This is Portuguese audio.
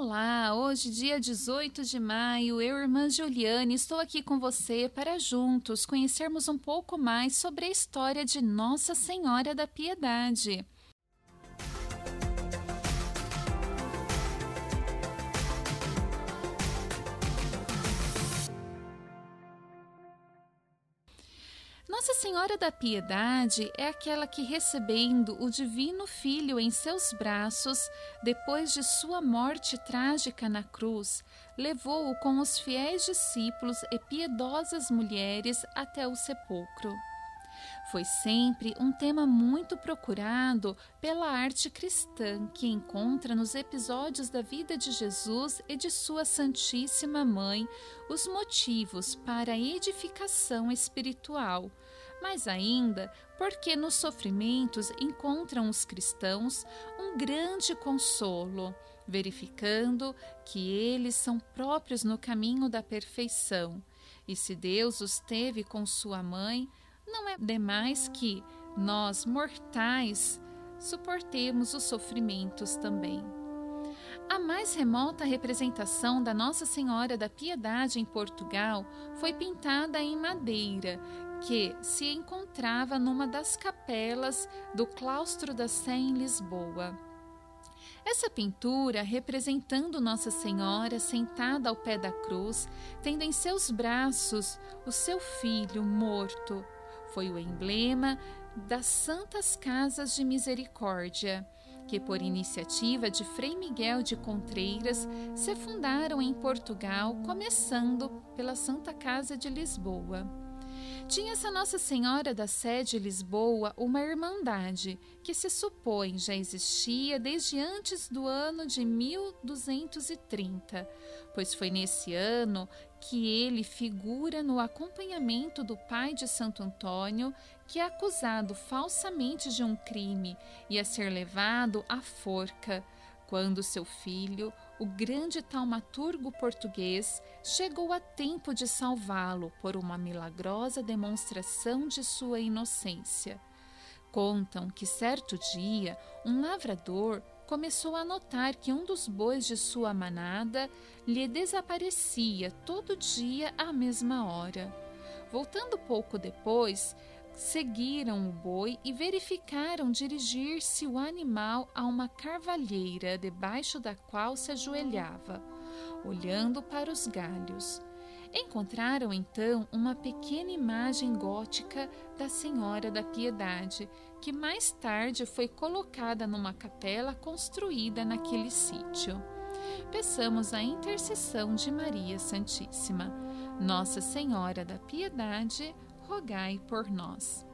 Olá, hoje, dia 18 de maio, eu, irmã Juliane, estou aqui com você para juntos conhecermos um pouco mais sobre a história de Nossa Senhora da Piedade. Nossa Senhora da Piedade é aquela que, recebendo o Divino Filho em seus braços, depois de sua morte trágica na cruz, levou-o com os fiéis discípulos e piedosas mulheres até o sepulcro. Foi sempre um tema muito procurado pela arte cristã, que encontra nos episódios da vida de Jesus e de sua Santíssima Mãe os motivos para a edificação espiritual, mas ainda porque nos sofrimentos encontram os cristãos um grande consolo, verificando que eles são próprios no caminho da perfeição. E se Deus os teve com sua mãe, não é demais que nós, mortais, suportemos os sofrimentos também. A mais remota representação da Nossa Senhora da Piedade em Portugal foi pintada em madeira, que se encontrava numa das capelas do claustro da Sé em Lisboa. Essa pintura, representando Nossa Senhora sentada ao pé da cruz, tendo em seus braços o seu filho morto, foi o emblema das Santas Casas de Misericórdia, que, por iniciativa de Frei Miguel de Contreiras, se fundaram em Portugal, começando pela Santa Casa de Lisboa. Tinha essa Nossa Senhora da Sé de Lisboa uma irmandade que se supõe já existia desde antes do ano de 1230, pois foi nesse ano que ele figura no acompanhamento do pai de Santo Antônio, que é acusado falsamente de um crime e a ser levado à forca quando seu filho, o grande taumaturgo português, chegou a tempo de salvá-lo por uma milagrosa demonstração de sua inocência. Contam que certo dia um lavrador começou a notar que um dos bois de sua manada lhe desaparecia todo dia à mesma hora. Voltando pouco depois, seguiram o boi e verificaram dirigir-se o animal a uma carvalheira debaixo da qual se ajoelhava, olhando para os galhos. Encontraram então uma pequena imagem gótica da Senhora da Piedade, que mais tarde foi colocada numa capela construída naquele sítio. Peçamos a intercessão de Maria Santíssima. Nossa Senhora da Piedade, rogai por nós.